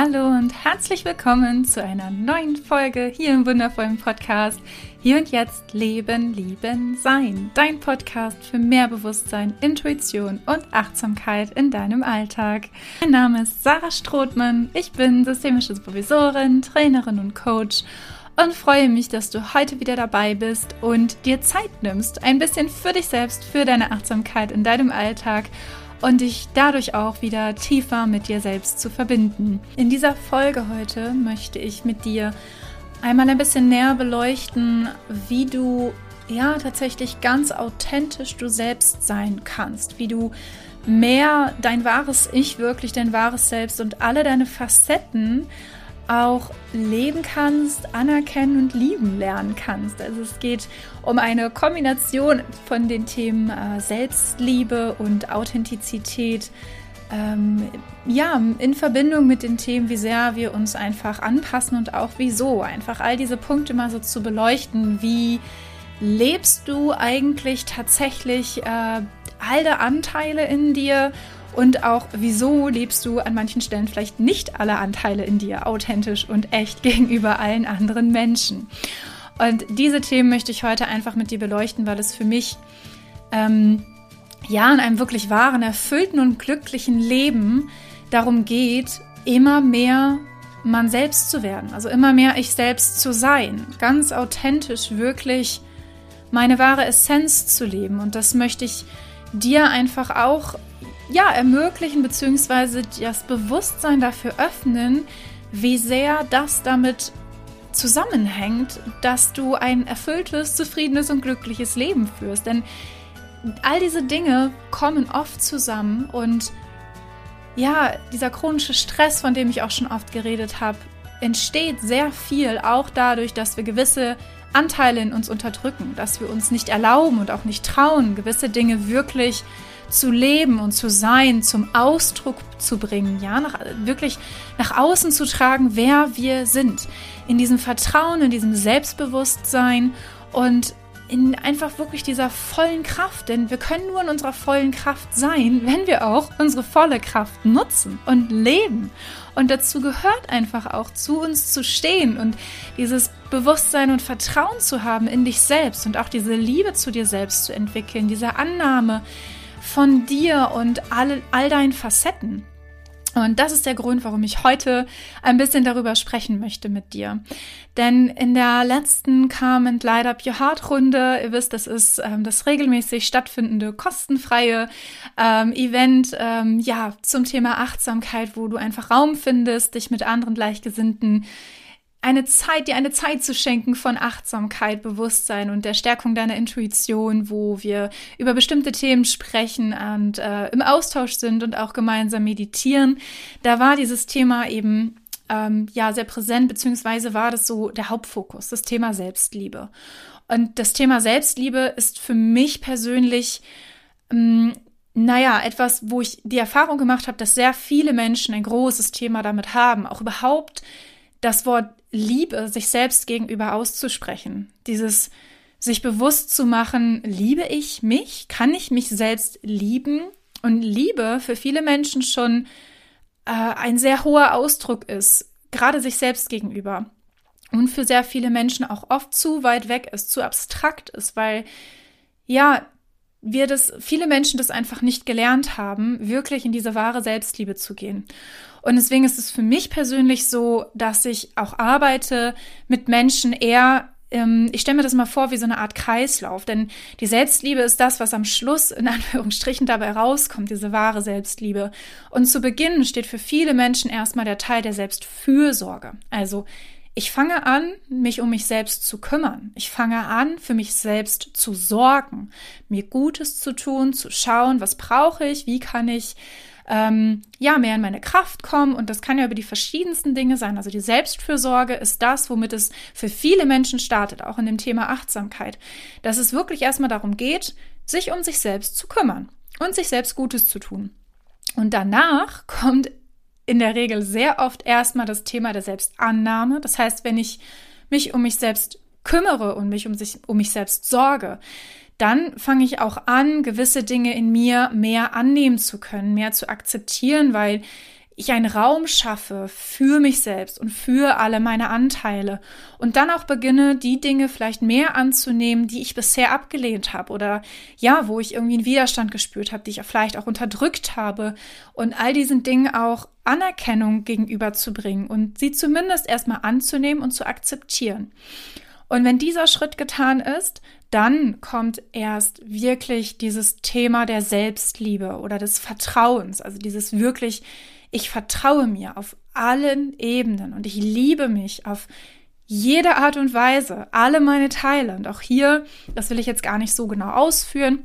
Hallo und herzlich willkommen zu einer neuen Folge hier im wundervollen Podcast Hier und Jetzt Leben, Lieben, Sein. Dein Podcast für mehr Bewusstsein, Intuition und Achtsamkeit in deinem Alltag. Mein Name ist Sarah Strothmann. Ich bin systemische Supervisorin, Trainerin und Coach und freue mich, dass du heute wieder dabei bist und dir Zeit nimmst, ein bisschen für dich selbst, für deine Achtsamkeit in deinem Alltag und dich dadurch auch wieder tiefer mit dir selbst zu verbinden. In dieser Folge heute möchte ich mit dir einmal ein bisschen näher beleuchten, wie du ja tatsächlich ganz authentisch du selbst sein kannst, wie du mehr dein wahres Ich wirklich, dein wahres Selbst und alle deine Facetten auch leben kannst, anerkennen und lieben lernen kannst. Also es geht um eine Kombination von den Themen äh, Selbstliebe und Authentizität. Ähm, ja, in Verbindung mit den Themen, wie sehr wir uns einfach anpassen und auch wieso. Einfach all diese Punkte mal so zu beleuchten. Wie lebst du eigentlich tatsächlich äh, all der Anteile in dir und auch, wieso lebst du an manchen Stellen vielleicht nicht alle Anteile in dir authentisch und echt gegenüber allen anderen Menschen. Und diese Themen möchte ich heute einfach mit dir beleuchten, weil es für mich ähm, ja in einem wirklich wahren, erfüllten und glücklichen Leben darum geht, immer mehr man selbst zu werden, also immer mehr ich selbst zu sein, ganz authentisch wirklich meine wahre Essenz zu leben. Und das möchte ich dir einfach auch ja, ermöglichen bzw. das Bewusstsein dafür öffnen, wie sehr das damit zusammenhängt, dass du ein erfülltes, zufriedenes und glückliches Leben führst. Denn all diese Dinge kommen oft zusammen und ja, dieser chronische Stress, von dem ich auch schon oft geredet habe, entsteht sehr viel auch dadurch, dass wir gewisse Anteile in uns unterdrücken, dass wir uns nicht erlauben und auch nicht trauen, gewisse Dinge wirklich zu leben und zu sein, zum Ausdruck zu bringen, ja, nach, wirklich nach außen zu tragen, wer wir sind. In diesem Vertrauen, in diesem Selbstbewusstsein und in einfach wirklich dieser vollen Kraft, denn wir können nur in unserer vollen Kraft sein, wenn wir auch unsere volle Kraft nutzen und leben. Und dazu gehört einfach auch zu uns zu stehen und dieses Bewusstsein und Vertrauen zu haben in dich selbst und auch diese Liebe zu dir selbst zu entwickeln, diese Annahme, von dir und all, all deinen Facetten. Und das ist der Grund, warum ich heute ein bisschen darüber sprechen möchte mit dir. Denn in der letzten Carmen Light Up Your Heart Runde, ihr wisst, das ist ähm, das regelmäßig stattfindende kostenfreie ähm, Event, ähm, ja, zum Thema Achtsamkeit, wo du einfach Raum findest, dich mit anderen Gleichgesinnten eine Zeit, dir eine Zeit zu schenken von Achtsamkeit, Bewusstsein und der Stärkung deiner Intuition, wo wir über bestimmte Themen sprechen und äh, im Austausch sind und auch gemeinsam meditieren. Da war dieses Thema eben ähm, ja sehr präsent, beziehungsweise war das so der Hauptfokus, das Thema Selbstliebe. Und das Thema Selbstliebe ist für mich persönlich ähm, naja, etwas, wo ich die Erfahrung gemacht habe, dass sehr viele Menschen ein großes Thema damit haben, auch überhaupt das Wort Liebe sich selbst gegenüber auszusprechen. Dieses sich bewusst zu machen, liebe ich mich? Kann ich mich selbst lieben? Und Liebe für viele Menschen schon äh, ein sehr hoher Ausdruck ist, gerade sich selbst gegenüber. Und für sehr viele Menschen auch oft zu weit weg ist, zu abstrakt ist, weil ja, wir das, viele Menschen das einfach nicht gelernt haben, wirklich in diese wahre Selbstliebe zu gehen. Und deswegen ist es für mich persönlich so, dass ich auch arbeite mit Menschen eher ähm, ich stelle mir das mal vor wie so eine Art Kreislauf, denn die Selbstliebe ist das, was am Schluss in Anführungsstrichen dabei rauskommt, diese wahre Selbstliebe. Und zu Beginn steht für viele Menschen erstmal der Teil der Selbstfürsorge. Also ich fange an, mich um mich selbst zu kümmern. Ich fange an, für mich selbst zu sorgen, mir Gutes zu tun, zu schauen, was brauche ich, wie kann ich ähm, ja mehr in meine Kraft kommen. Und das kann ja über die verschiedensten Dinge sein. Also die Selbstfürsorge ist das, womit es für viele Menschen startet, auch in dem Thema Achtsamkeit, dass es wirklich erstmal darum geht, sich um sich selbst zu kümmern und sich selbst Gutes zu tun. Und danach kommt in der Regel sehr oft erstmal das Thema der Selbstannahme. Das heißt, wenn ich mich um mich selbst kümmere und mich um, sich, um mich selbst sorge, dann fange ich auch an, gewisse Dinge in mir mehr annehmen zu können, mehr zu akzeptieren, weil ich einen Raum schaffe für mich selbst und für alle meine Anteile und dann auch beginne, die Dinge vielleicht mehr anzunehmen, die ich bisher abgelehnt habe oder ja, wo ich irgendwie einen Widerstand gespürt habe, die ich vielleicht auch unterdrückt habe und all diesen Dingen auch Anerkennung gegenüberzubringen und sie zumindest erstmal anzunehmen und zu akzeptieren. Und wenn dieser Schritt getan ist, dann kommt erst wirklich dieses Thema der Selbstliebe oder des Vertrauens, also dieses wirklich ich vertraue mir auf allen Ebenen und ich liebe mich auf jede Art und Weise, alle meine Teile. Und auch hier, das will ich jetzt gar nicht so genau ausführen,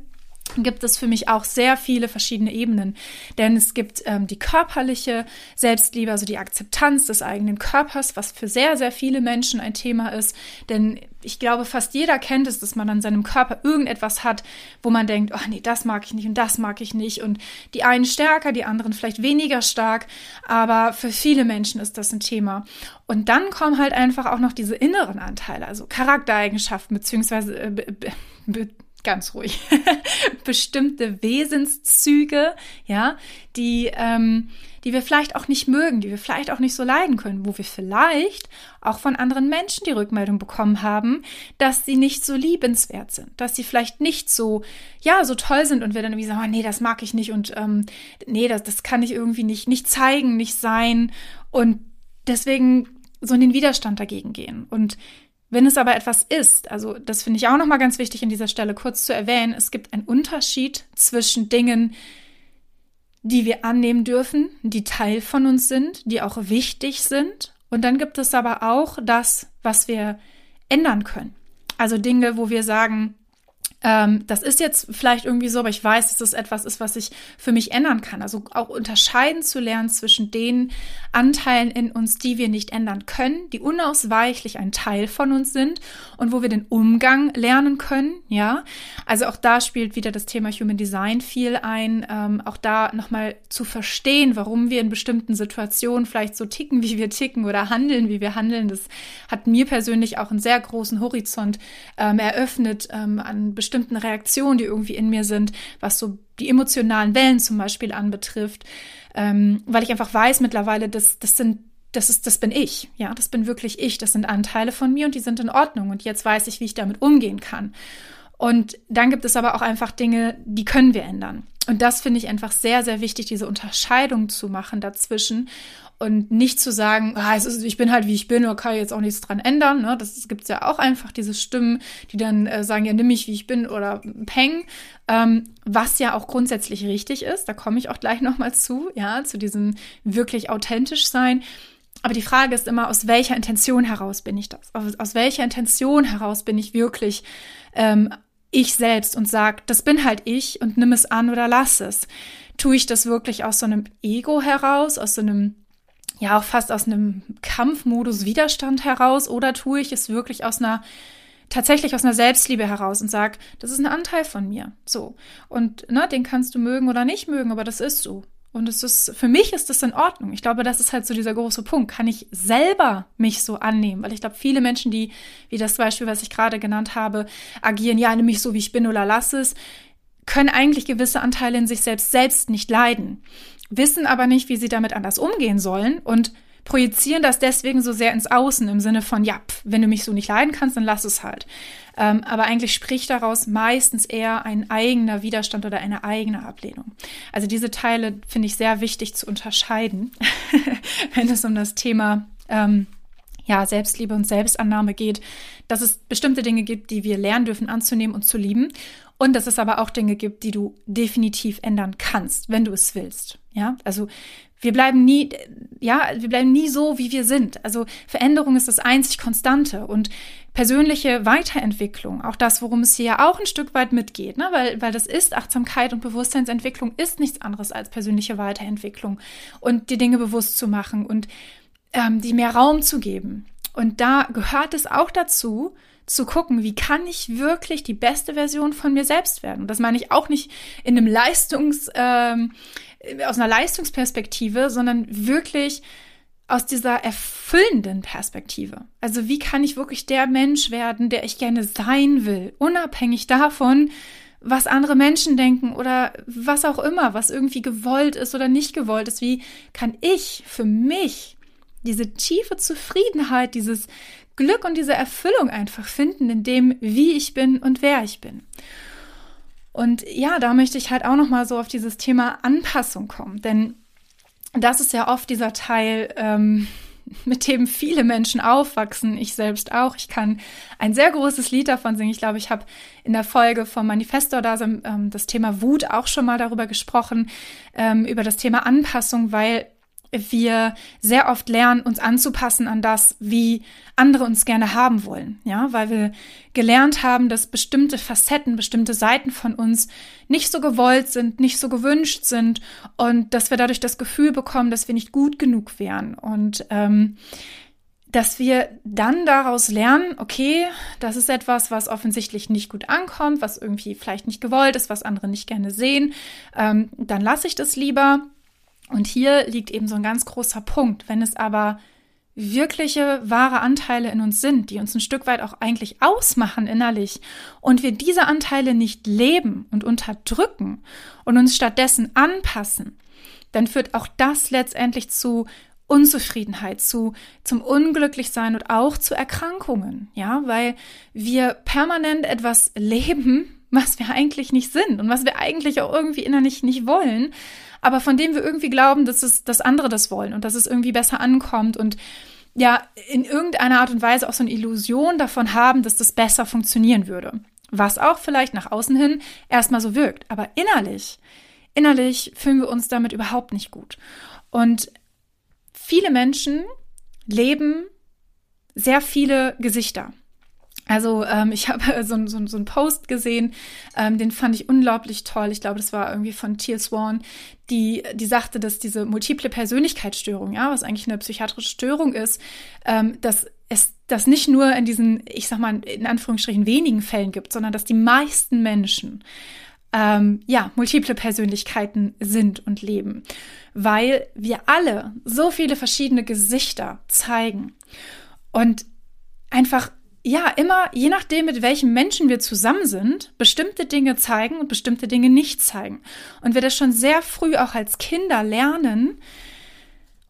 gibt es für mich auch sehr viele verschiedene Ebenen. Denn es gibt ähm, die körperliche Selbstliebe, also die Akzeptanz des eigenen Körpers, was für sehr, sehr viele Menschen ein Thema ist. Denn ich glaube, fast jeder kennt es, dass man an seinem Körper irgendetwas hat, wo man denkt, oh nee, das mag ich nicht und das mag ich nicht. Und die einen stärker, die anderen vielleicht weniger stark. Aber für viele Menschen ist das ein Thema. Und dann kommen halt einfach auch noch diese inneren Anteile, also Charaktereigenschaften, beziehungsweise äh, be, be, ganz ruhig, bestimmte Wesenszüge, ja, die, ähm, die wir vielleicht auch nicht mögen, die wir vielleicht auch nicht so leiden können, wo wir vielleicht auch von anderen Menschen die Rückmeldung bekommen haben, dass sie nicht so liebenswert sind, dass sie vielleicht nicht so, ja, so toll sind und wir dann irgendwie sagen, oh, nee, das mag ich nicht und ähm, nee, das, das kann ich irgendwie nicht, nicht zeigen, nicht sein und deswegen so in den Widerstand dagegen gehen. Und wenn es aber etwas ist, also das finde ich auch nochmal ganz wichtig an dieser Stelle kurz zu erwähnen, es gibt einen Unterschied zwischen Dingen, die wir annehmen dürfen, die Teil von uns sind, die auch wichtig sind. Und dann gibt es aber auch das, was wir ändern können. Also Dinge, wo wir sagen, ähm, das ist jetzt vielleicht irgendwie so, aber ich weiß, dass das etwas ist, was ich für mich ändern kann. Also auch unterscheiden zu lernen zwischen den Anteilen in uns, die wir nicht ändern können, die unausweichlich ein Teil von uns sind und wo wir den Umgang lernen können. Ja, also auch da spielt wieder das Thema Human Design viel ein. Ähm, auch da nochmal zu verstehen, warum wir in bestimmten Situationen vielleicht so ticken, wie wir ticken oder handeln, wie wir handeln. Das hat mir persönlich auch einen sehr großen Horizont ähm, eröffnet ähm, an bestimmten bestimmten Reaktionen, die irgendwie in mir sind, was so die emotionalen Wellen zum Beispiel anbetrifft, ähm, weil ich einfach weiß mittlerweile, dass das sind das ist, das bin ich, ja, das bin wirklich ich, das sind Anteile von mir und die sind in Ordnung. Und jetzt weiß ich, wie ich damit umgehen kann. Und dann gibt es aber auch einfach Dinge, die können wir ändern. Und das finde ich einfach sehr, sehr wichtig, diese Unterscheidung zu machen dazwischen und nicht zu sagen, ah, ist, ich bin halt wie ich bin, oder kann jetzt auch nichts dran ändern. Ne? Das gibt es ja auch einfach diese Stimmen, die dann äh, sagen, ja, nimm mich wie ich bin oder peng, ähm, was ja auch grundsätzlich richtig ist. Da komme ich auch gleich nochmal zu, ja, zu diesem wirklich authentisch sein. Aber die Frage ist immer, aus welcher Intention heraus bin ich das? Aus, aus welcher Intention heraus bin ich wirklich ähm, ich selbst und sag, das bin halt ich und nimm es an oder lass es. Tue ich das wirklich aus so einem Ego heraus, aus so einem ja auch fast aus einem Kampfmodus Widerstand heraus oder tue ich es wirklich aus einer tatsächlich aus einer Selbstliebe heraus und sag, das ist ein Anteil von mir. So. Und ne, den kannst du mögen oder nicht mögen, aber das ist so. Und es ist, für mich ist das in Ordnung. Ich glaube, das ist halt so dieser große Punkt. Kann ich selber mich so annehmen? Weil ich glaube, viele Menschen, die, wie das Beispiel, was ich gerade genannt habe, agieren, ja, nimm mich so, wie ich bin oder lass es, können eigentlich gewisse Anteile in sich selbst selbst nicht leiden wissen aber nicht, wie sie damit anders umgehen sollen und projizieren das deswegen so sehr ins Außen im Sinne von, ja, pf, wenn du mich so nicht leiden kannst, dann lass es halt. Ähm, aber eigentlich spricht daraus meistens eher ein eigener Widerstand oder eine eigene Ablehnung. Also diese Teile finde ich sehr wichtig zu unterscheiden, wenn es um das Thema ähm, ja, Selbstliebe und Selbstannahme geht, dass es bestimmte Dinge gibt, die wir lernen dürfen anzunehmen und zu lieben und dass es aber auch Dinge gibt, die du definitiv ändern kannst, wenn du es willst. Ja, also wir bleiben nie, ja, wir bleiben nie so, wie wir sind. Also Veränderung ist das einzig Konstante und persönliche Weiterentwicklung, auch das, worum es hier ja auch ein Stück weit mitgeht, ne? weil, weil das ist Achtsamkeit und Bewusstseinsentwicklung ist nichts anderes als persönliche Weiterentwicklung und die Dinge bewusst zu machen und ähm, die mehr Raum zu geben. Und da gehört es auch dazu, zu gucken, wie kann ich wirklich die beste Version von mir selbst werden. Das meine ich auch nicht in einem Leistungs, ähm, aus einer Leistungsperspektive, sondern wirklich aus dieser erfüllenden Perspektive. Also wie kann ich wirklich der Mensch werden, der ich gerne sein will, unabhängig davon, was andere Menschen denken oder was auch immer, was irgendwie gewollt ist oder nicht gewollt ist. Wie kann ich für mich diese tiefe Zufriedenheit, dieses Glück und diese Erfüllung einfach finden in dem, wie ich bin und wer ich bin? Und ja, da möchte ich halt auch noch mal so auf dieses Thema Anpassung kommen, denn das ist ja oft dieser Teil, ähm, mit dem viele Menschen aufwachsen, ich selbst auch. Ich kann ein sehr großes Lied davon singen. Ich glaube, ich habe in der Folge vom Manifesto da ähm, das Thema Wut auch schon mal darüber gesprochen, ähm, über das Thema Anpassung, weil wir sehr oft lernen, uns anzupassen an das, wie andere uns gerne haben wollen. Ja, weil wir gelernt haben, dass bestimmte Facetten, bestimmte Seiten von uns nicht so gewollt sind, nicht so gewünscht sind und dass wir dadurch das Gefühl bekommen, dass wir nicht gut genug wären und ähm, dass wir dann daraus lernen, okay, das ist etwas, was offensichtlich nicht gut ankommt, was irgendwie vielleicht nicht gewollt ist, was andere nicht gerne sehen, ähm, dann lasse ich das lieber und hier liegt eben so ein ganz großer Punkt. Wenn es aber wirkliche, wahre Anteile in uns sind, die uns ein Stück weit auch eigentlich ausmachen innerlich und wir diese Anteile nicht leben und unterdrücken und uns stattdessen anpassen, dann führt auch das letztendlich zu Unzufriedenheit, zu, zum Unglücklichsein und auch zu Erkrankungen, ja, weil wir permanent etwas leben, was wir eigentlich nicht sind und was wir eigentlich auch irgendwie innerlich nicht wollen, aber von dem wir irgendwie glauben, dass es, dass andere das wollen und dass es irgendwie besser ankommt und ja, in irgendeiner Art und Weise auch so eine Illusion davon haben, dass das besser funktionieren würde. Was auch vielleicht nach außen hin erstmal so wirkt. Aber innerlich, innerlich fühlen wir uns damit überhaupt nicht gut. Und viele Menschen leben sehr viele Gesichter. Also ähm, ich habe so, so, so einen Post gesehen, ähm, den fand ich unglaublich toll. Ich glaube, das war irgendwie von Teal Swan, die, die sagte, dass diese multiple Persönlichkeitsstörung, ja, was eigentlich eine psychiatrische Störung ist, ähm, dass es das nicht nur in diesen, ich sag mal, in Anführungsstrichen wenigen Fällen gibt, sondern dass die meisten Menschen ähm, ja, multiple Persönlichkeiten sind und leben, weil wir alle so viele verschiedene Gesichter zeigen und einfach ja, immer, je nachdem, mit welchen Menschen wir zusammen sind, bestimmte Dinge zeigen und bestimmte Dinge nicht zeigen. Und wir das schon sehr früh auch als Kinder lernen,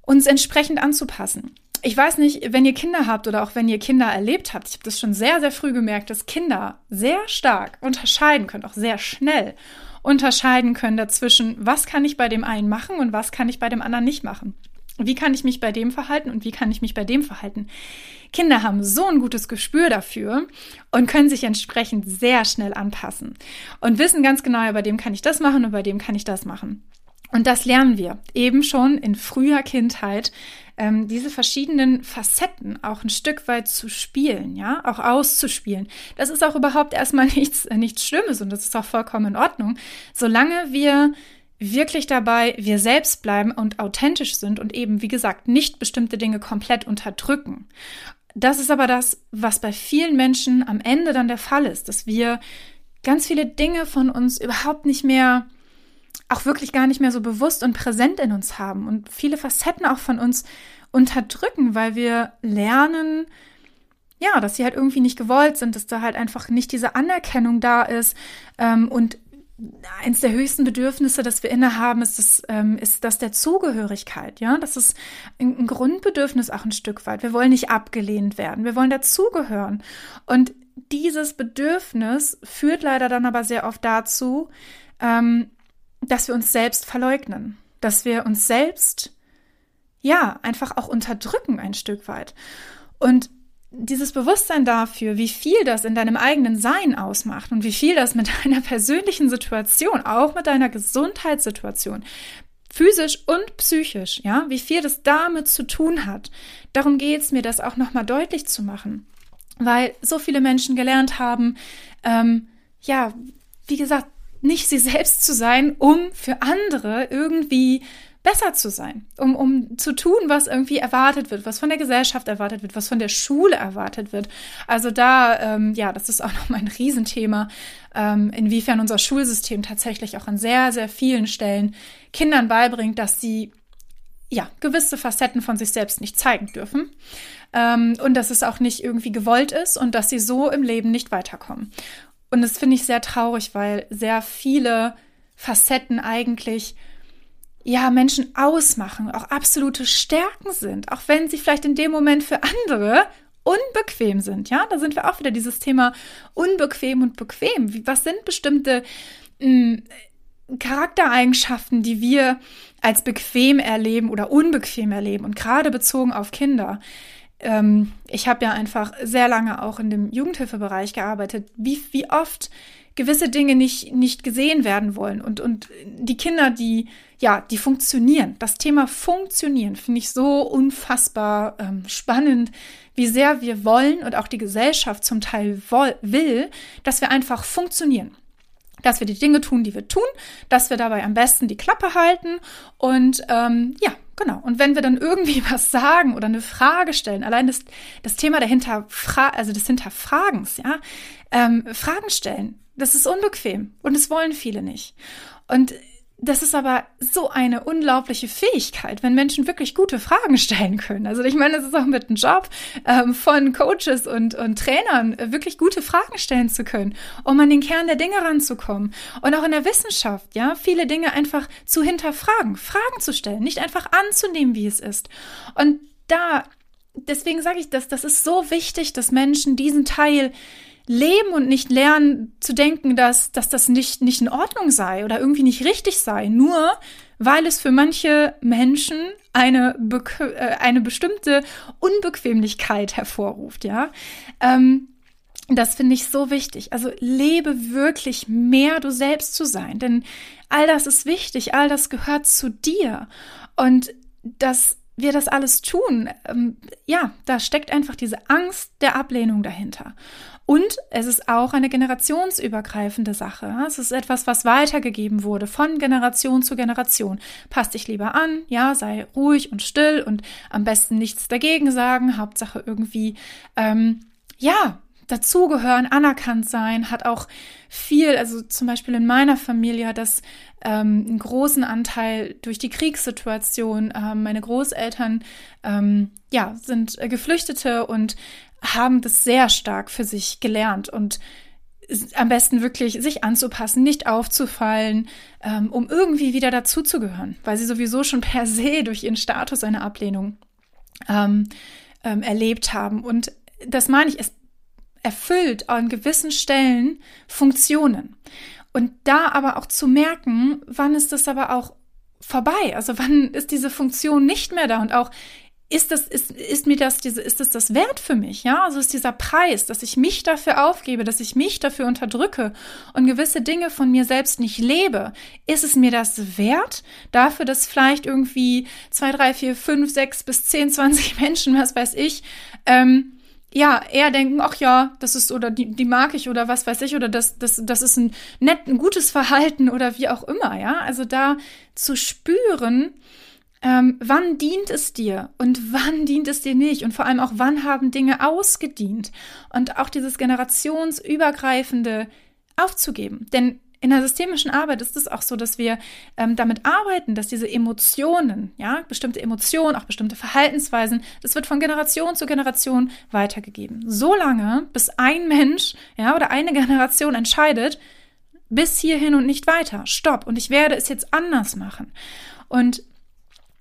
uns entsprechend anzupassen. Ich weiß nicht, wenn ihr Kinder habt oder auch wenn ihr Kinder erlebt habt, ich habe das schon sehr, sehr früh gemerkt, dass Kinder sehr stark unterscheiden können, auch sehr schnell unterscheiden können dazwischen, was kann ich bei dem einen machen und was kann ich bei dem anderen nicht machen. Wie kann ich mich bei dem verhalten und wie kann ich mich bei dem verhalten? Kinder haben so ein gutes Gespür dafür und können sich entsprechend sehr schnell anpassen und wissen ganz genau, bei dem kann ich das machen und bei dem kann ich das machen. Und das lernen wir eben schon in früher Kindheit, ähm, diese verschiedenen Facetten auch ein Stück weit zu spielen, ja, auch auszuspielen. Das ist auch überhaupt erstmal nichts, äh, nichts Schlimmes und das ist auch vollkommen in Ordnung, solange wir wirklich dabei wir selbst bleiben und authentisch sind und eben, wie gesagt, nicht bestimmte Dinge komplett unterdrücken. Das ist aber das, was bei vielen Menschen am Ende dann der Fall ist, dass wir ganz viele Dinge von uns überhaupt nicht mehr, auch wirklich gar nicht mehr so bewusst und präsent in uns haben und viele Facetten auch von uns unterdrücken, weil wir lernen, ja, dass sie halt irgendwie nicht gewollt sind, dass da halt einfach nicht diese Anerkennung da ist ähm, und eins der höchsten Bedürfnisse, das wir innehaben, ist das, ähm, ist das der Zugehörigkeit. Ja, das ist ein, ein Grundbedürfnis auch ein Stück weit. Wir wollen nicht abgelehnt werden. Wir wollen dazugehören. Und dieses Bedürfnis führt leider dann aber sehr oft dazu, ähm, dass wir uns selbst verleugnen, dass wir uns selbst ja einfach auch unterdrücken ein Stück weit. Und dieses Bewusstsein dafür, wie viel das in deinem eigenen Sein ausmacht und wie viel das mit deiner persönlichen Situation, auch mit deiner Gesundheitssituation, physisch und psychisch, ja, wie viel das damit zu tun hat. Darum geht es mir, das auch nochmal deutlich zu machen, weil so viele Menschen gelernt haben, ähm, ja, wie gesagt, nicht sie selbst zu sein, um für andere irgendwie besser zu sein, um, um zu tun, was irgendwie erwartet wird, was von der Gesellschaft erwartet wird, was von der Schule erwartet wird. Also da, ähm, ja, das ist auch nochmal ein Riesenthema, ähm, inwiefern unser Schulsystem tatsächlich auch an sehr, sehr vielen Stellen Kindern beibringt, dass sie ja, gewisse Facetten von sich selbst nicht zeigen dürfen. Ähm, und dass es auch nicht irgendwie gewollt ist und dass sie so im Leben nicht weiterkommen. Und das finde ich sehr traurig, weil sehr viele Facetten eigentlich ja Menschen ausmachen, auch absolute Stärken sind, auch wenn sie vielleicht in dem Moment für andere unbequem sind. Ja, da sind wir auch wieder dieses Thema unbequem und bequem. Was sind bestimmte mh, hm, Charaktereigenschaften, die wir als bequem erleben oder unbequem erleben und gerade bezogen auf Kinder? Ähm, ich habe ja einfach sehr lange auch in dem Jugendhilfebereich gearbeitet. Wie, wie oft gewisse Dinge nicht, nicht gesehen werden wollen und, und die Kinder, die, ja, die funktionieren. Das Thema funktionieren finde ich so unfassbar ähm, spannend, wie sehr wir wollen und auch die Gesellschaft zum Teil will, dass wir einfach funktionieren dass wir die Dinge tun, die wir tun, dass wir dabei am besten die Klappe halten und ähm, ja, genau. Und wenn wir dann irgendwie was sagen oder eine Frage stellen, allein das, das Thema der Hinterfra also des Hinterfragens, ja, ähm, Fragen stellen, das ist unbequem und das wollen viele nicht. Und das ist aber so eine unglaubliche Fähigkeit, wenn Menschen wirklich gute Fragen stellen können. Also ich meine, das ist auch mit einem Job ähm, von Coaches und, und Trainern, äh, wirklich gute Fragen stellen zu können, um an den Kern der Dinge ranzukommen. Und auch in der Wissenschaft, ja, viele Dinge einfach zu hinterfragen, Fragen zu stellen, nicht einfach anzunehmen, wie es ist. Und da, deswegen sage ich das, das ist so wichtig, dass Menschen diesen Teil leben und nicht lernen zu denken, dass, dass das nicht, nicht in Ordnung sei oder irgendwie nicht richtig sei, nur weil es für manche Menschen eine, äh, eine bestimmte Unbequemlichkeit hervorruft, ja. Ähm, das finde ich so wichtig. Also lebe wirklich mehr du selbst zu sein, denn all das ist wichtig, all das gehört zu dir. Und dass wir das alles tun, ähm, ja, da steckt einfach diese Angst der Ablehnung dahinter. Und es ist auch eine generationsübergreifende Sache. Es ist etwas, was weitergegeben wurde von Generation zu Generation. Pass dich lieber an, ja, sei ruhig und still und am besten nichts dagegen sagen. Hauptsache irgendwie, ähm, ja, dazugehören, anerkannt sein, hat auch viel, also zum Beispiel in meiner Familie hat das ähm, einen großen Anteil durch die Kriegssituation. Ähm, meine Großeltern ähm, ja, sind äh, Geflüchtete und haben das sehr stark für sich gelernt und am besten wirklich sich anzupassen, nicht aufzufallen, ähm, um irgendwie wieder dazuzugehören, weil sie sowieso schon per se durch ihren Status eine Ablehnung ähm, ähm, erlebt haben. Und das meine ich, es erfüllt an gewissen Stellen Funktionen. Und da aber auch zu merken, wann ist das aber auch vorbei? Also wann ist diese Funktion nicht mehr da? Und auch ist das, ist, ist mir das, diese, ist das das wert für mich? Ja, also ist dieser Preis, dass ich mich dafür aufgebe, dass ich mich dafür unterdrücke und gewisse Dinge von mir selbst nicht lebe. Ist es mir das wert? Dafür, dass vielleicht irgendwie zwei, drei, vier, fünf, sechs bis zehn, zwanzig Menschen, was weiß ich, ähm, ja, eher denken, ach ja, das ist oder die, die mag ich oder was weiß ich oder das, das, das ist ein nett, ein gutes Verhalten oder wie auch immer, ja. Also da zu spüren, ähm, wann dient es dir und wann dient es dir nicht und vor allem auch wann haben Dinge ausgedient und auch dieses generationsübergreifende aufzugeben. Denn in der systemischen Arbeit ist es auch so, dass wir ähm, damit arbeiten, dass diese Emotionen, ja, bestimmte Emotionen, auch bestimmte Verhaltensweisen, das wird von Generation zu Generation weitergegeben. So lange, bis ein Mensch, ja, oder eine Generation entscheidet, bis hierhin und nicht weiter. Stopp. Und ich werde es jetzt anders machen. Und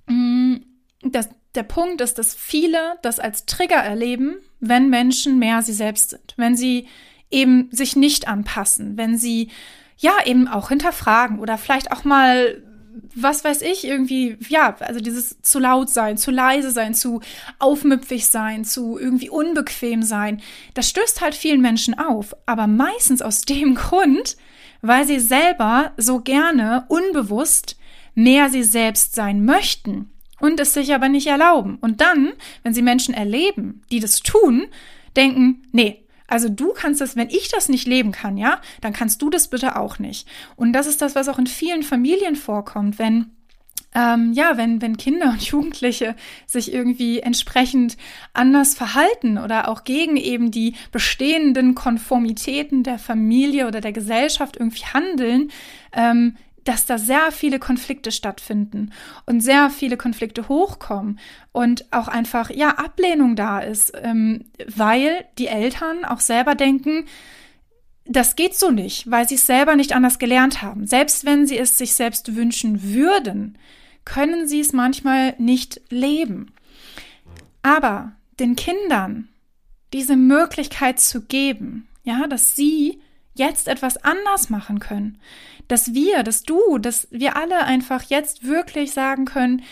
Mm, das, der Punkt ist, dass viele das als Trigger erleben, wenn Menschen mehr sie selbst sind, wenn sie eben sich nicht anpassen, wenn sie ja eben auch hinterfragen oder vielleicht auch mal was weiß ich, irgendwie, ja, also dieses zu laut sein, zu leise sein, zu aufmüpfig sein, zu irgendwie unbequem sein, das stößt halt vielen Menschen auf, aber meistens aus dem Grund, weil sie selber so gerne unbewusst mehr sie selbst sein möchten und es sich aber nicht erlauben. Und dann, wenn sie Menschen erleben, die das tun, denken, nee, also du kannst das, wenn ich das nicht leben kann, ja, dann kannst du das bitte auch nicht. Und das ist das, was auch in vielen Familien vorkommt, wenn ähm, ja, wenn, wenn Kinder und Jugendliche sich irgendwie entsprechend anders verhalten oder auch gegen eben die bestehenden Konformitäten der Familie oder der Gesellschaft irgendwie handeln, ähm, dass da sehr viele Konflikte stattfinden und sehr viele Konflikte hochkommen und auch einfach, ja, Ablehnung da ist, ähm, weil die Eltern auch selber denken, das geht so nicht, weil sie es selber nicht anders gelernt haben. Selbst wenn sie es sich selbst wünschen würden, können sie es manchmal nicht leben. Aber den Kindern diese Möglichkeit zu geben, ja, dass sie jetzt etwas anders machen können, dass wir, dass du, dass wir alle einfach jetzt wirklich sagen können,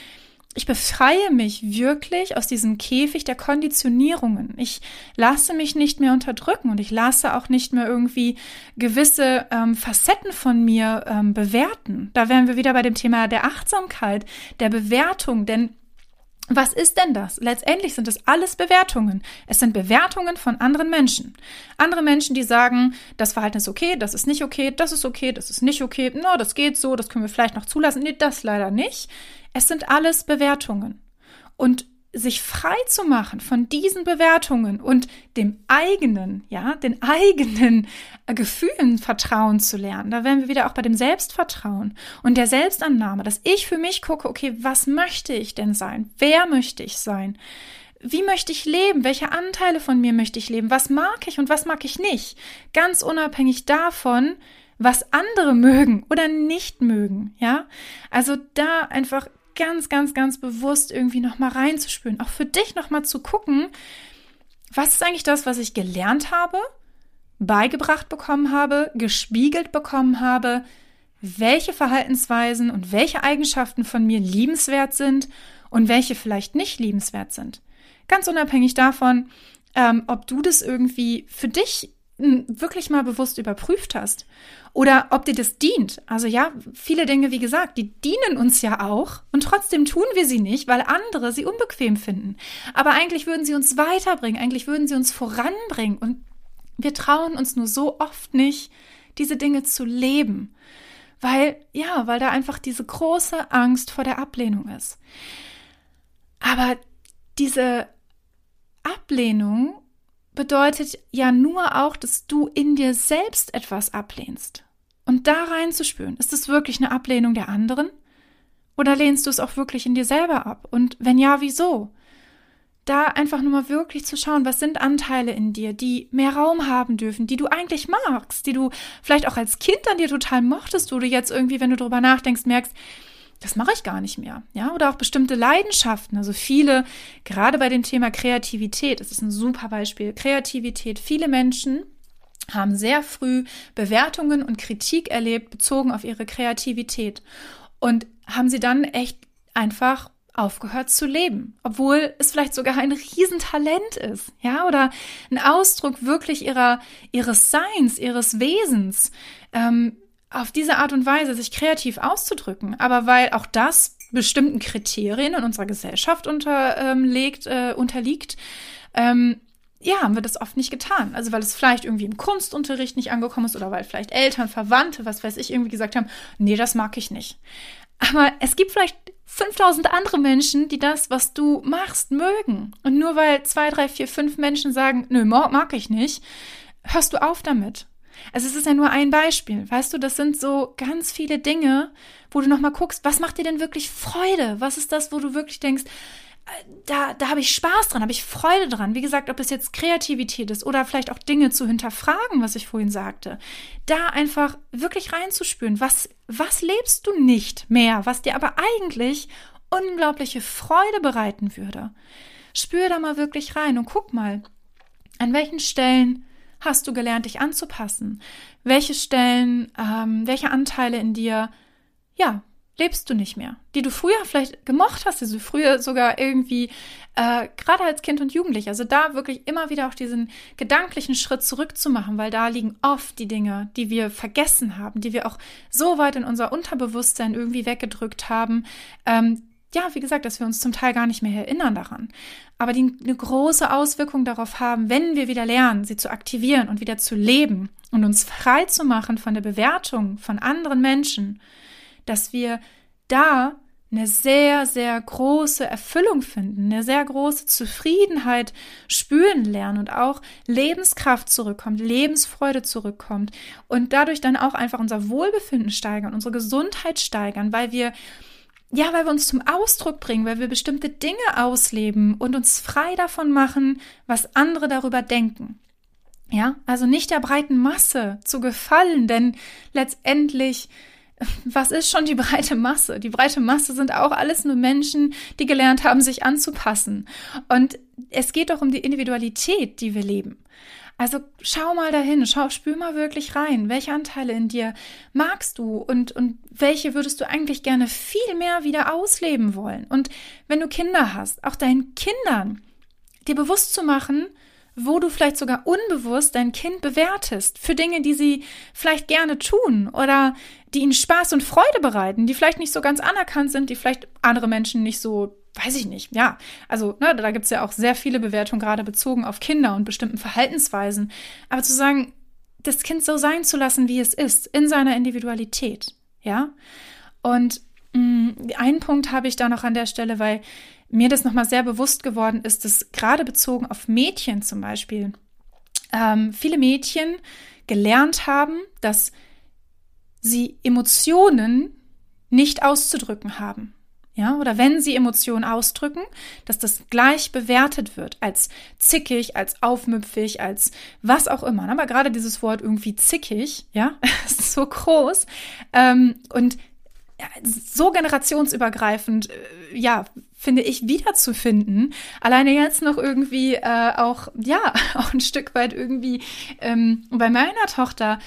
ich befreie mich wirklich aus diesem Käfig der Konditionierungen. Ich lasse mich nicht mehr unterdrücken und ich lasse auch nicht mehr irgendwie gewisse ähm, Facetten von mir ähm, bewerten. Da wären wir wieder bei dem Thema der Achtsamkeit, der Bewertung, denn was ist denn das? Letztendlich sind es alles Bewertungen. Es sind Bewertungen von anderen Menschen. Andere Menschen, die sagen, das Verhalten ist okay, das ist nicht okay, das ist okay, das ist nicht okay, no, das geht so, das können wir vielleicht noch zulassen. Nee, das leider nicht. Es sind alles Bewertungen. Und sich frei zu machen von diesen Bewertungen und dem eigenen, ja, den eigenen äh, Gefühlen vertrauen zu lernen. Da wären wir wieder auch bei dem Selbstvertrauen und der Selbstannahme, dass ich für mich gucke, okay, was möchte ich denn sein? Wer möchte ich sein? Wie möchte ich leben? Welche Anteile von mir möchte ich leben? Was mag ich und was mag ich nicht? Ganz unabhängig davon, was andere mögen oder nicht mögen, ja? Also da einfach ganz, ganz, ganz bewusst irgendwie nochmal reinzuspüren. Auch für dich nochmal zu gucken, was ist eigentlich das, was ich gelernt habe, beigebracht bekommen habe, gespiegelt bekommen habe, welche Verhaltensweisen und welche Eigenschaften von mir liebenswert sind und welche vielleicht nicht liebenswert sind. Ganz unabhängig davon, ähm, ob du das irgendwie für dich wirklich mal bewusst überprüft hast oder ob dir das dient. Also ja, viele Dinge, wie gesagt, die dienen uns ja auch und trotzdem tun wir sie nicht, weil andere sie unbequem finden. Aber eigentlich würden sie uns weiterbringen, eigentlich würden sie uns voranbringen und wir trauen uns nur so oft nicht, diese Dinge zu leben. Weil, ja, weil da einfach diese große Angst vor der Ablehnung ist. Aber diese Ablehnung bedeutet ja nur auch, dass du in dir selbst etwas ablehnst. Und da reinzuspüren, ist es wirklich eine Ablehnung der anderen? Oder lehnst du es auch wirklich in dir selber ab? Und wenn ja, wieso? Da einfach nur mal wirklich zu schauen, was sind Anteile in dir, die mehr Raum haben dürfen, die du eigentlich magst, die du vielleicht auch als Kind an dir total mochtest, wo du jetzt irgendwie, wenn du drüber nachdenkst, merkst, das mache ich gar nicht mehr. Ja, oder auch bestimmte Leidenschaften. Also viele, gerade bei dem Thema Kreativität, das ist ein super Beispiel. Kreativität. Viele Menschen haben sehr früh Bewertungen und Kritik erlebt, bezogen auf ihre Kreativität. Und haben sie dann echt einfach aufgehört zu leben, obwohl es vielleicht sogar ein Riesentalent ist, ja, oder ein Ausdruck wirklich ihrer, ihres Seins, ihres Wesens. Ähm, auf diese Art und Weise sich kreativ auszudrücken. Aber weil auch das bestimmten Kriterien in unserer Gesellschaft unterlegt, ähm, äh, unterliegt, ähm, ja, haben wir das oft nicht getan. Also weil es vielleicht irgendwie im Kunstunterricht nicht angekommen ist oder weil vielleicht Eltern, Verwandte, was weiß ich, irgendwie gesagt haben, nee, das mag ich nicht. Aber es gibt vielleicht 5000 andere Menschen, die das, was du machst, mögen. Und nur weil zwei, drei, vier, fünf Menschen sagen, nö, mag ich nicht, hörst du auf damit. Also es ist ja nur ein Beispiel. Weißt du, das sind so ganz viele Dinge, wo du nochmal guckst, was macht dir denn wirklich Freude? Was ist das, wo du wirklich denkst, äh, da, da habe ich Spaß dran, habe ich Freude dran. Wie gesagt, ob es jetzt Kreativität ist oder vielleicht auch Dinge zu hinterfragen, was ich vorhin sagte. Da einfach wirklich reinzuspüren, was, was lebst du nicht mehr, was dir aber eigentlich unglaubliche Freude bereiten würde. Spür da mal wirklich rein und guck mal, an welchen Stellen hast du gelernt, dich anzupassen? Welche Stellen, ähm, welche Anteile in dir, ja, lebst du nicht mehr, die du früher vielleicht gemocht hast, die früher sogar irgendwie, äh, gerade als Kind und Jugendlich, also da wirklich immer wieder auch diesen gedanklichen Schritt zurückzumachen, weil da liegen oft die Dinge, die wir vergessen haben, die wir auch so weit in unser Unterbewusstsein irgendwie weggedrückt haben, ähm, ja, wie gesagt, dass wir uns zum Teil gar nicht mehr erinnern daran, aber die eine große Auswirkung darauf haben, wenn wir wieder lernen, sie zu aktivieren und wieder zu leben und uns frei zu machen von der Bewertung von anderen Menschen, dass wir da eine sehr, sehr große Erfüllung finden, eine sehr große Zufriedenheit spüren lernen und auch Lebenskraft zurückkommt, Lebensfreude zurückkommt und dadurch dann auch einfach unser Wohlbefinden steigern, unsere Gesundheit steigern, weil wir ja, weil wir uns zum Ausdruck bringen, weil wir bestimmte Dinge ausleben und uns frei davon machen, was andere darüber denken. Ja, also nicht der breiten Masse zu gefallen, denn letztendlich was ist schon die breite Masse? Die breite Masse sind auch alles nur Menschen, die gelernt haben, sich anzupassen. Und es geht doch um die Individualität, die wir leben. Also schau mal dahin, schau, spür mal wirklich rein. Welche Anteile in dir magst du und, und welche würdest du eigentlich gerne viel mehr wieder ausleben wollen? Und wenn du Kinder hast, auch deinen Kindern dir bewusst zu machen, wo du vielleicht sogar unbewusst dein Kind bewertest für Dinge, die sie vielleicht gerne tun oder die ihnen Spaß und Freude bereiten, die vielleicht nicht so ganz anerkannt sind, die vielleicht andere Menschen nicht so, weiß ich nicht, ja. Also, ne, da gibt's ja auch sehr viele Bewertungen, gerade bezogen auf Kinder und bestimmten Verhaltensweisen. Aber zu sagen, das Kind so sein zu lassen, wie es ist, in seiner Individualität, ja. Und mh, mm, einen Punkt habe ich da noch an der Stelle, weil mir das nochmal sehr bewusst geworden ist, dass gerade bezogen auf Mädchen zum Beispiel, ähm, viele Mädchen gelernt haben, dass sie Emotionen nicht auszudrücken haben. Ja, oder wenn sie Emotionen ausdrücken, dass das gleich bewertet wird als zickig, als aufmüpfig, als was auch immer. Aber gerade dieses Wort irgendwie zickig, ja, ist so groß. Ähm, und so generationsübergreifend, äh, ja, finde ich, wiederzufinden. Alleine jetzt noch irgendwie äh, auch, ja, auch ein Stück weit irgendwie ähm, bei meiner Tochter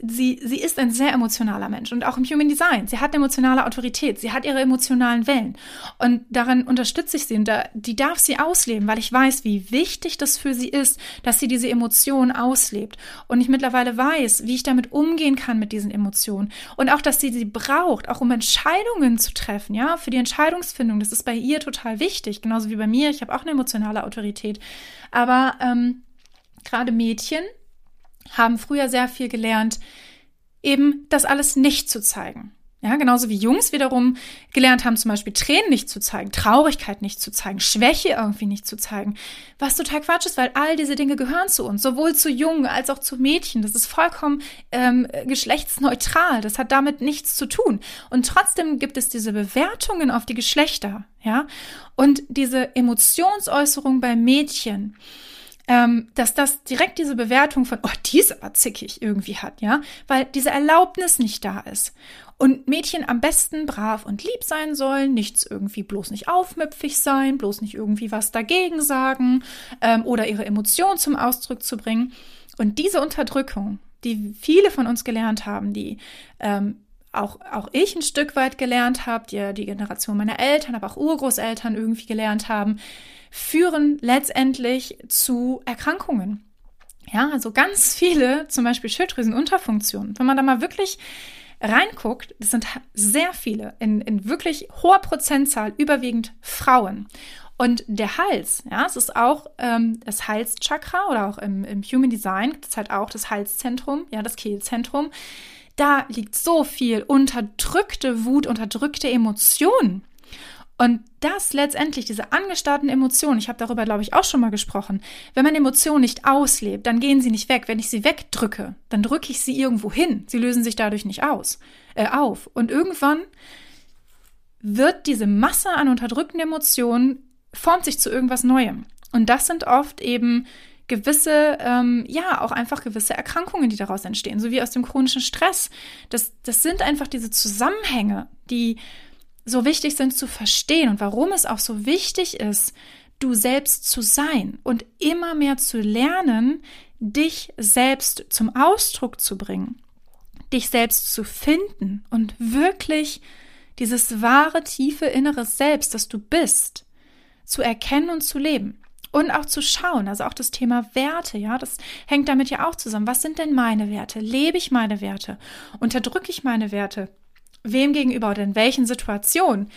sie, sie ist ein sehr emotionaler Mensch und auch im Human Design. Sie hat emotionale Autorität, sie hat ihre emotionalen Wellen und daran unterstütze ich sie und da, die darf sie ausleben, weil ich weiß, wie wichtig das für sie ist, dass sie diese Emotionen auslebt und ich mittlerweile weiß, wie ich damit umgehen kann mit diesen Emotionen und auch, dass sie sie braucht, auch um Entscheidungen zu treffen, ja, für die Entscheidungsfindung. Das ist bei ihr total wichtig, genauso wie bei mir. Ich habe auch eine emotionale Autorität, aber ähm, gerade Mädchen haben früher sehr viel gelernt, eben das alles nicht zu zeigen. Ja, genauso wie Jungs wiederum gelernt haben, zum Beispiel Tränen nicht zu zeigen, Traurigkeit nicht zu zeigen, Schwäche irgendwie nicht zu zeigen. Was total Quatsch ist, weil all diese Dinge gehören zu uns, sowohl zu Jungen als auch zu Mädchen. Das ist vollkommen ähm, geschlechtsneutral. Das hat damit nichts zu tun. Und trotzdem gibt es diese Bewertungen auf die Geschlechter, ja. Und diese Emotionsäußerung bei Mädchen ähm, dass das direkt diese Bewertung von, oh, die ist aber zickig irgendwie hat, ja, weil diese Erlaubnis nicht da ist. Und Mädchen am besten brav und lieb sein sollen, nichts irgendwie bloß nicht aufmüpfig sein, bloß nicht irgendwie was dagegen sagen ähm, oder ihre Emotionen zum Ausdruck zu bringen. Und diese Unterdrückung, die viele von uns gelernt haben, die ähm, auch, auch ich ein Stück weit gelernt habe, die, die Generation meiner Eltern, aber auch Urgroßeltern irgendwie gelernt haben, führen letztendlich zu Erkrankungen. Ja, also ganz viele, zum Beispiel Schilddrüsenunterfunktionen. Wenn man da mal wirklich reinguckt, das sind sehr viele, in, in wirklich hoher Prozentzahl, überwiegend Frauen. Und der Hals, ja, es ist auch ähm, das Halschakra oder auch im, im Human Design gibt es halt auch das Halszentrum, ja, das Kehlzentrum. Da liegt so viel unterdrückte Wut, unterdrückte Emotionen. Und das letztendlich, diese angestarrten Emotionen, ich habe darüber, glaube ich, auch schon mal gesprochen, wenn man Emotionen nicht auslebt, dann gehen sie nicht weg. Wenn ich sie wegdrücke, dann drücke ich sie irgendwo hin. Sie lösen sich dadurch nicht aus, äh, auf. Und irgendwann wird diese Masse an unterdrückten Emotionen, formt sich zu irgendwas Neuem. Und das sind oft eben gewisse, ähm, ja, auch einfach gewisse Erkrankungen, die daraus entstehen, so wie aus dem chronischen Stress. Das, das sind einfach diese Zusammenhänge, die so wichtig sind zu verstehen und warum es auch so wichtig ist, du selbst zu sein und immer mehr zu lernen, dich selbst zum Ausdruck zu bringen, dich selbst zu finden und wirklich dieses wahre, tiefe innere Selbst, das du bist, zu erkennen und zu leben. Und auch zu schauen, also auch das Thema Werte, ja, das hängt damit ja auch zusammen. Was sind denn meine Werte? Lebe ich meine Werte? Unterdrücke ich meine Werte? Wem gegenüber oder in welchen Situationen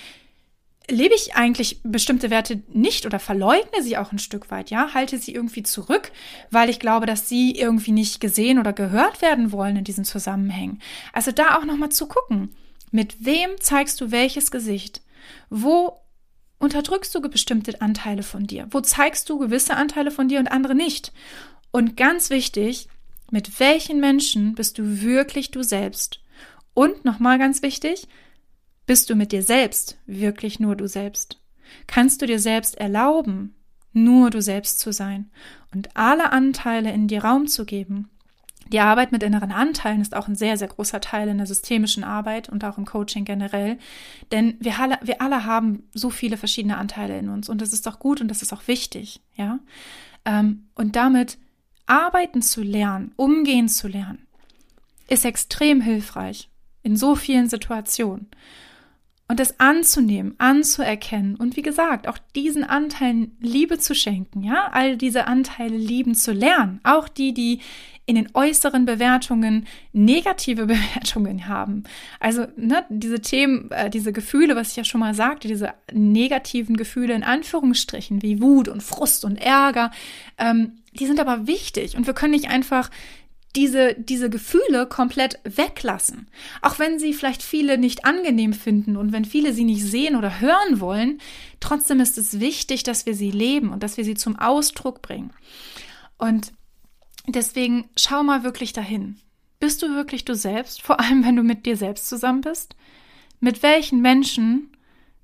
lebe ich eigentlich bestimmte Werte nicht oder verleugne sie auch ein Stück weit, ja, halte sie irgendwie zurück, weil ich glaube, dass sie irgendwie nicht gesehen oder gehört werden wollen in diesen Zusammenhängen. Also da auch nochmal zu gucken, mit wem zeigst du welches Gesicht? Wo unterdrückst du bestimmte Anteile von dir? Wo zeigst du gewisse Anteile von dir und andere nicht? Und ganz wichtig, mit welchen Menschen bist du wirklich du selbst? Und nochmal ganz wichtig, bist du mit dir selbst wirklich nur du selbst? Kannst du dir selbst erlauben, nur du selbst zu sein und alle Anteile in dir Raum zu geben. Die Arbeit mit inneren Anteilen ist auch ein sehr, sehr großer Teil in der systemischen Arbeit und auch im Coaching generell. Denn wir alle, wir alle haben so viele verschiedene Anteile in uns und das ist auch gut und das ist auch wichtig, ja. Ähm, und damit arbeiten zu lernen, umgehen zu lernen, ist extrem hilfreich in so vielen Situationen. Und das anzunehmen, anzuerkennen und wie gesagt, auch diesen Anteilen Liebe zu schenken, ja, all diese Anteile lieben zu lernen, auch die, die in den äußeren Bewertungen negative Bewertungen haben. Also ne, diese Themen, äh, diese Gefühle, was ich ja schon mal sagte, diese negativen Gefühle in Anführungsstrichen wie Wut und Frust und Ärger, ähm, die sind aber wichtig und wir können nicht einfach diese, diese Gefühle komplett weglassen. Auch wenn sie vielleicht viele nicht angenehm finden und wenn viele sie nicht sehen oder hören wollen, trotzdem ist es wichtig, dass wir sie leben und dass wir sie zum Ausdruck bringen. Und deswegen schau mal wirklich dahin. Bist du wirklich du selbst, vor allem wenn du mit dir selbst zusammen bist? Mit welchen Menschen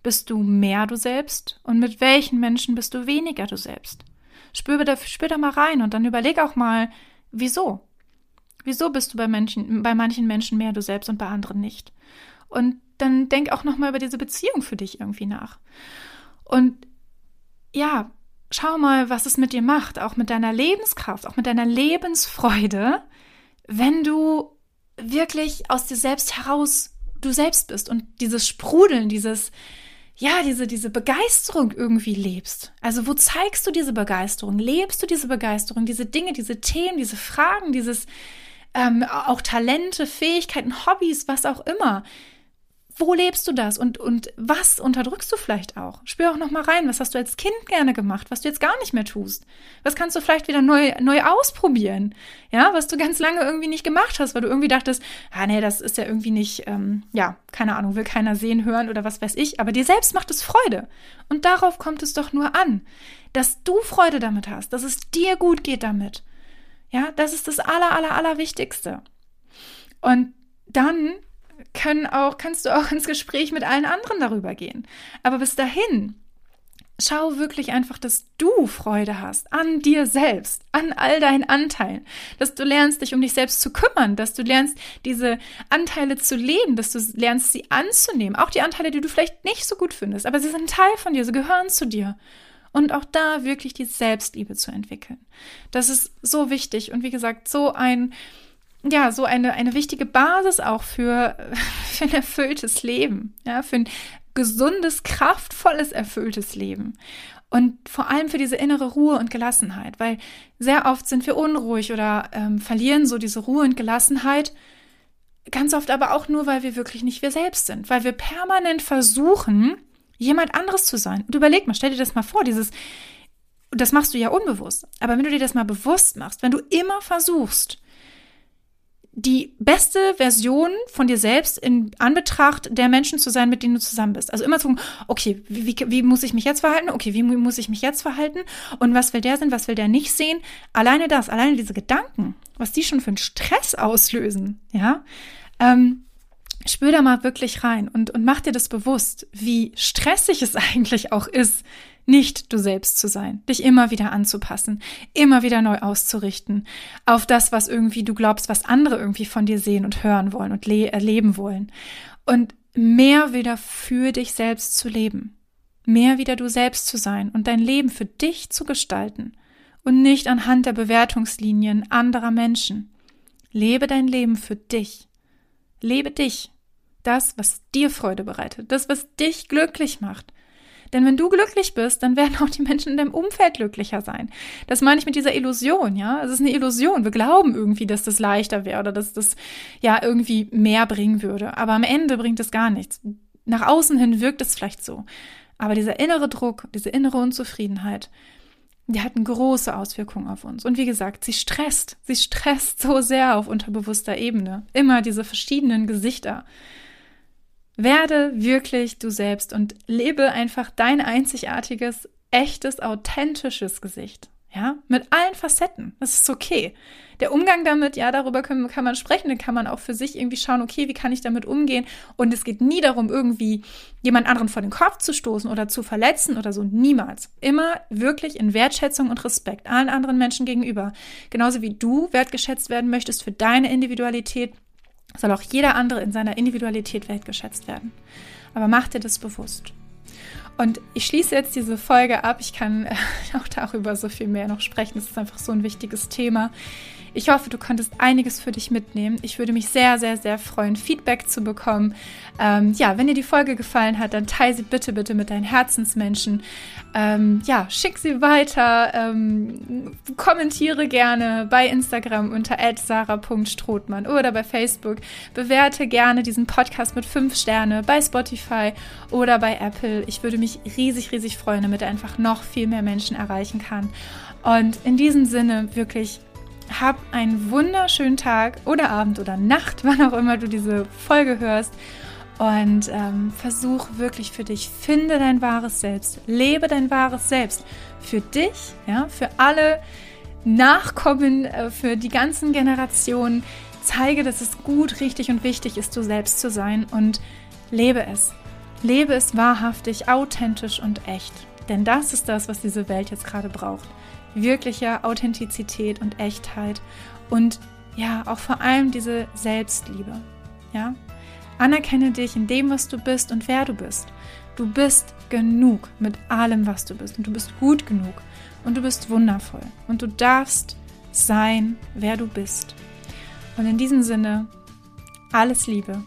bist du mehr du selbst und mit welchen Menschen bist du weniger du selbst? Spür da, spür da mal rein und dann überleg auch mal, wieso? Wieso bist du bei Menschen, bei manchen Menschen mehr du selbst und bei anderen nicht? Und dann denk auch nochmal über diese Beziehung für dich irgendwie nach. Und ja, schau mal, was es mit dir macht, auch mit deiner Lebenskraft, auch mit deiner Lebensfreude, wenn du wirklich aus dir selbst heraus du selbst bist und dieses Sprudeln, dieses, ja, diese, diese Begeisterung irgendwie lebst. Also wo zeigst du diese Begeisterung? Lebst du diese Begeisterung, diese Dinge, diese Themen, diese Fragen, dieses, ähm, auch Talente, Fähigkeiten, Hobbys, was auch immer. Wo lebst du das und, und was unterdrückst du vielleicht auch? Spür auch noch mal rein, was hast du als Kind gerne gemacht, was du jetzt gar nicht mehr tust? Was kannst du vielleicht wieder neu, neu ausprobieren? Ja, was du ganz lange irgendwie nicht gemacht hast, weil du irgendwie dachtest, ah nee, das ist ja irgendwie nicht, ähm, ja, keine Ahnung, will keiner sehen, hören oder was weiß ich, aber dir selbst macht es Freude. Und darauf kommt es doch nur an, dass du Freude damit hast, dass es dir gut geht damit. Ja, das ist das aller, aller, aller Wichtigste. Und dann können auch, kannst du auch ins Gespräch mit allen anderen darüber gehen. Aber bis dahin, schau wirklich einfach, dass du Freude hast an dir selbst, an all deinen Anteilen, dass du lernst, dich um dich selbst zu kümmern, dass du lernst, diese Anteile zu leben, dass du lernst, sie anzunehmen. Auch die Anteile, die du vielleicht nicht so gut findest, aber sie sind Teil von dir, sie gehören zu dir und auch da wirklich die Selbstliebe zu entwickeln. Das ist so wichtig und wie gesagt, so ein, ja, so eine, eine wichtige Basis auch für, für ein erfülltes Leben, ja, für ein gesundes, kraftvolles, erfülltes Leben. Und vor allem für diese innere Ruhe und Gelassenheit, weil sehr oft sind wir unruhig oder ähm, verlieren so diese Ruhe und Gelassenheit. Ganz oft aber auch nur, weil wir wirklich nicht wir selbst sind, weil wir permanent versuchen, jemand anderes zu sein. Und überleg mal, stell dir das mal vor, dieses, das machst du ja unbewusst. Aber wenn du dir das mal bewusst machst, wenn du immer versuchst, die beste Version von dir selbst in Anbetracht der Menschen zu sein, mit denen du zusammen bist. Also immer zu gucken, okay, wie, wie, wie muss ich mich jetzt verhalten? Okay, wie muss ich mich jetzt verhalten? Und was will der sehen? Was will der nicht sehen? Alleine das, alleine diese Gedanken, was die schon für einen Stress auslösen, ja, ähm, spür da mal wirklich rein und, und mach dir das bewusst, wie stressig es eigentlich auch ist, nicht du selbst zu sein, dich immer wieder anzupassen, immer wieder neu auszurichten auf das, was irgendwie du glaubst, was andere irgendwie von dir sehen und hören wollen und erleben wollen. Und mehr wieder für dich selbst zu leben, mehr wieder du selbst zu sein und dein Leben für dich zu gestalten und nicht anhand der Bewertungslinien anderer Menschen. Lebe dein Leben für dich. Lebe dich das, was dir Freude bereitet, das, was dich glücklich macht. Denn wenn du glücklich bist, dann werden auch die Menschen in deinem Umfeld glücklicher sein. Das meine ich mit dieser Illusion, ja. Es ist eine Illusion. Wir glauben irgendwie, dass das leichter wäre oder dass das ja irgendwie mehr bringen würde. Aber am Ende bringt es gar nichts. Nach außen hin wirkt es vielleicht so. Aber dieser innere Druck, diese innere Unzufriedenheit, die hat eine große Auswirkung auf uns. Und wie gesagt, sie stresst. Sie stresst so sehr auf unterbewusster Ebene. Immer diese verschiedenen Gesichter. Werde wirklich du selbst und lebe einfach dein einzigartiges, echtes, authentisches Gesicht. Ja, mit allen Facetten. Das ist okay. Der Umgang damit, ja, darüber können, kann man sprechen, dann kann man auch für sich irgendwie schauen, okay, wie kann ich damit umgehen? Und es geht nie darum, irgendwie jemand anderen vor den Kopf zu stoßen oder zu verletzen oder so. Niemals. Immer wirklich in Wertschätzung und Respekt allen anderen Menschen gegenüber. Genauso wie du wertgeschätzt werden möchtest für deine Individualität, soll auch jeder andere in seiner Individualität wertgeschätzt werden. Aber mach dir das bewusst. Und ich schließe jetzt diese Folge ab. Ich kann äh, auch darüber so viel mehr noch sprechen. Das ist einfach so ein wichtiges Thema. Ich hoffe, du konntest einiges für dich mitnehmen. Ich würde mich sehr, sehr, sehr freuen, Feedback zu bekommen. Ähm, ja, wenn dir die Folge gefallen hat, dann teile sie bitte, bitte mit deinen Herzensmenschen. Ähm, ja, schick sie weiter. Ähm, kommentiere gerne bei Instagram unter sarah.strothmann oder bei Facebook. Bewerte gerne diesen Podcast mit fünf Sterne bei Spotify oder bei Apple. Ich würde mich riesig, riesig freuen, damit er einfach noch viel mehr Menschen erreichen kann. Und in diesem Sinne wirklich hab einen wunderschönen Tag oder Abend oder Nacht, wann auch immer du diese Folge hörst. Und ähm, versuch wirklich für dich, finde dein wahres Selbst, lebe dein wahres Selbst. Für dich, ja, für alle Nachkommen, äh, für die ganzen Generationen. Zeige, dass es gut, richtig und wichtig ist, du selbst zu sein und lebe es. Lebe es wahrhaftig, authentisch und echt. Denn das ist das, was diese Welt jetzt gerade braucht wirklicher Authentizität und Echtheit und ja, auch vor allem diese Selbstliebe. Ja? Anerkenne dich in dem, was du bist und wer du bist. Du bist genug mit allem, was du bist und du bist gut genug und du bist wundervoll und du darfst sein, wer du bist. Und in diesem Sinne, alles Liebe